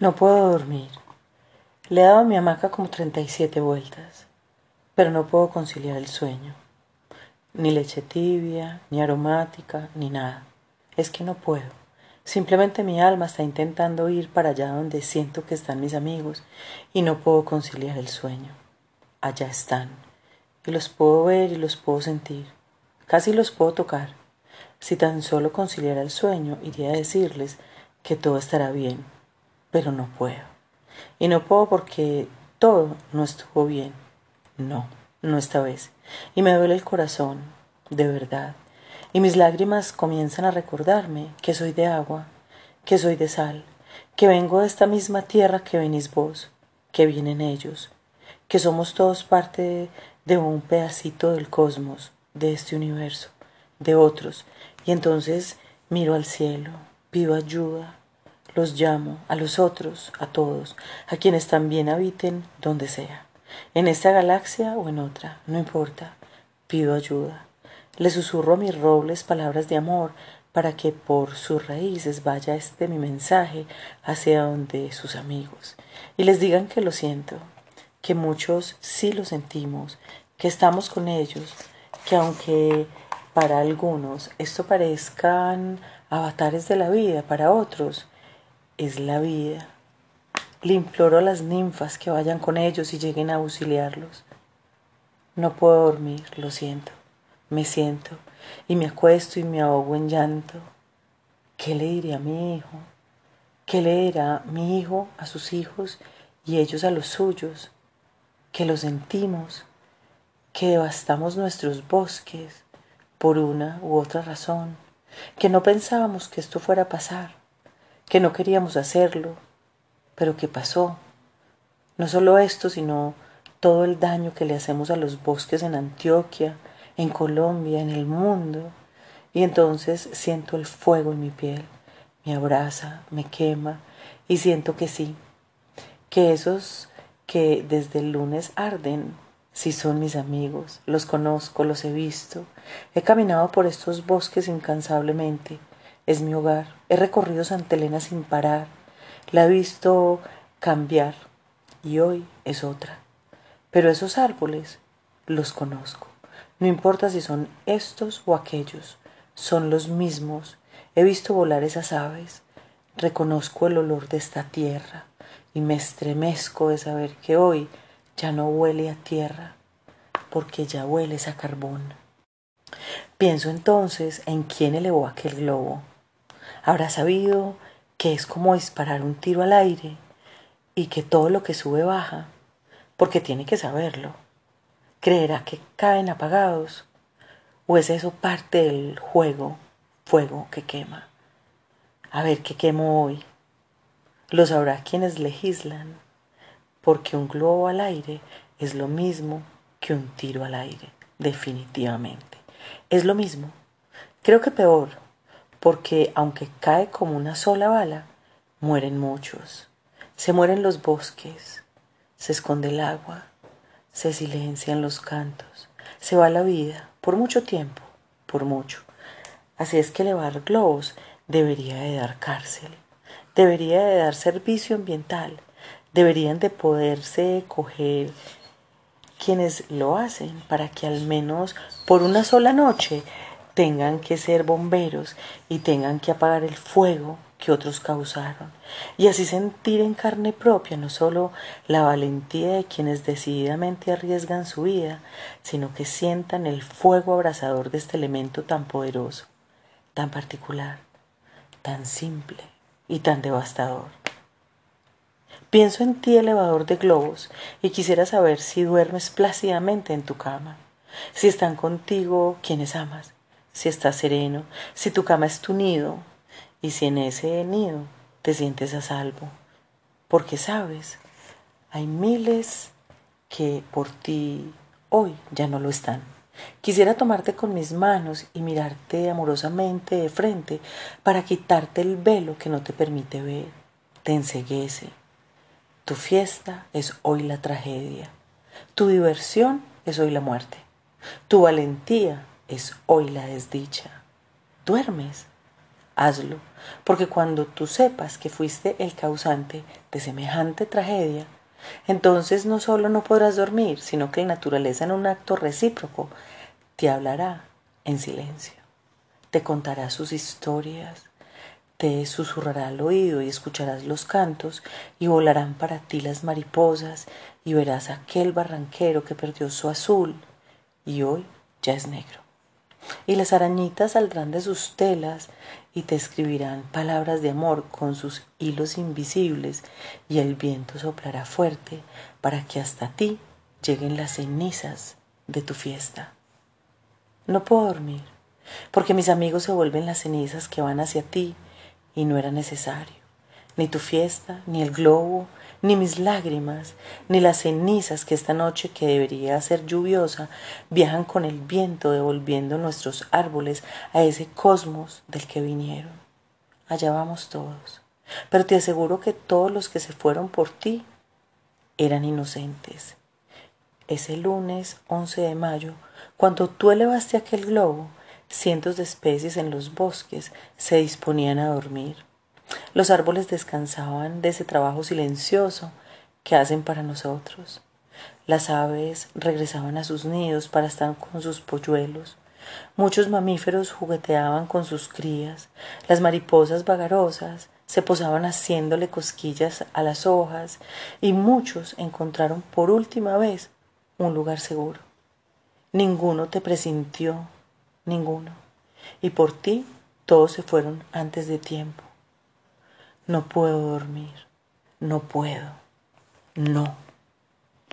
No puedo dormir. Le he dado a mi hamaca como 37 vueltas, pero no puedo conciliar el sueño. Ni leche tibia, ni aromática, ni nada. Es que no puedo. Simplemente mi alma está intentando ir para allá donde siento que están mis amigos y no puedo conciliar el sueño. Allá están. Y los puedo ver y los puedo sentir. Casi los puedo tocar. Si tan solo conciliara el sueño, iría a decirles que todo estará bien pero no puedo. Y no puedo porque todo no estuvo bien. No, no esta vez. Y me duele el corazón, de verdad. Y mis lágrimas comienzan a recordarme que soy de agua, que soy de sal, que vengo de esta misma tierra que venís vos, que vienen ellos, que somos todos parte de un pedacito del cosmos, de este universo, de otros. Y entonces miro al cielo, pido ayuda, los llamo a los otros, a todos, a quienes también habiten donde sea, en esta galaxia o en otra, no importa, pido ayuda. Les susurro mis robles palabras de amor para que por sus raíces vaya este mi mensaje hacia donde sus amigos y les digan que lo siento, que muchos sí lo sentimos, que estamos con ellos, que aunque para algunos esto parezcan avatares de la vida, para otros es la vida. Le imploro a las ninfas que vayan con ellos y lleguen a auxiliarlos. No puedo dormir, lo siento. Me siento y me acuesto y me ahogo en llanto. ¿Qué le diré a mi hijo? ¿Qué le dirá mi hijo a sus hijos y ellos a los suyos? Que lo sentimos, que devastamos nuestros bosques por una u otra razón, que no pensábamos que esto fuera a pasar que no queríamos hacerlo, pero que pasó. No solo esto, sino todo el daño que le hacemos a los bosques en Antioquia, en Colombia, en el mundo. Y entonces siento el fuego en mi piel, me abraza, me quema y siento que sí, que esos que desde el lunes arden, sí son mis amigos, los conozco, los he visto, he caminado por estos bosques incansablemente, es mi hogar. He recorrido Santa Elena sin parar. La he visto cambiar y hoy es otra. Pero esos árboles los conozco. No importa si son estos o aquellos, son los mismos. He visto volar esas aves. Reconozco el olor de esta tierra y me estremezco de saber que hoy ya no huele a tierra, porque ya huele a carbón. Pienso entonces en quién elevó aquel globo, habrá sabido que es como disparar un tiro al aire y que todo lo que sube baja, porque tiene que saberlo. Creerá que caen apagados, o es eso parte del juego, fuego que quema. A ver qué quemo hoy. Lo sabrá quienes legislan, porque un globo al aire es lo mismo que un tiro al aire, definitivamente. Es lo mismo. Creo que peor, porque aunque cae como una sola bala, mueren muchos. Se mueren los bosques, se esconde el agua, se silencian los cantos, se va la vida, por mucho tiempo, por mucho. Así es que elevar globos debería de dar cárcel, debería de dar servicio ambiental, deberían de poderse coger quienes lo hacen para que al menos por una sola noche tengan que ser bomberos y tengan que apagar el fuego que otros causaron, y así sentir en carne propia no solo la valentía de quienes decididamente arriesgan su vida, sino que sientan el fuego abrasador de este elemento tan poderoso, tan particular, tan simple y tan devastador. Pienso en ti, elevador de globos, y quisiera saber si duermes plácidamente en tu cama, si están contigo quienes amas, si estás sereno, si tu cama es tu nido y si en ese nido te sientes a salvo. Porque sabes, hay miles que por ti hoy ya no lo están. Quisiera tomarte con mis manos y mirarte amorosamente de frente para quitarte el velo que no te permite ver, te enseguece. Tu fiesta es hoy la tragedia, tu diversión es hoy la muerte, tu valentía es hoy la desdicha. Duermes. hazlo, porque cuando tú sepas que fuiste el causante de semejante tragedia, entonces no solo no podrás dormir, sino que la naturaleza en un acto recíproco te hablará en silencio, te contará sus historias, te susurrará al oído y escucharás los cantos y volarán para ti las mariposas y verás aquel barranquero que perdió su azul y hoy ya es negro. Y las arañitas saldrán de sus telas y te escribirán palabras de amor con sus hilos invisibles y el viento soplará fuerte para que hasta ti lleguen las cenizas de tu fiesta. No puedo dormir, porque mis amigos se vuelven las cenizas que van hacia ti y no era necesario. Ni tu fiesta, ni el globo, ni mis lágrimas, ni las cenizas que esta noche que debería ser lluviosa viajan con el viento devolviendo nuestros árboles a ese cosmos del que vinieron. Allá vamos todos. Pero te aseguro que todos los que se fueron por ti eran inocentes. Ese lunes 11 de mayo, cuando tú elevaste aquel globo, cientos de especies en los bosques se disponían a dormir. Los árboles descansaban de ese trabajo silencioso que hacen para nosotros. Las aves regresaban a sus nidos para estar con sus polluelos. Muchos mamíferos jugueteaban con sus crías. Las mariposas vagarosas se posaban haciéndole cosquillas a las hojas y muchos encontraron por última vez un lugar seguro. Ninguno te presintió, ninguno. Y por ti todos se fueron antes de tiempo. No puedo dormir. No puedo. No.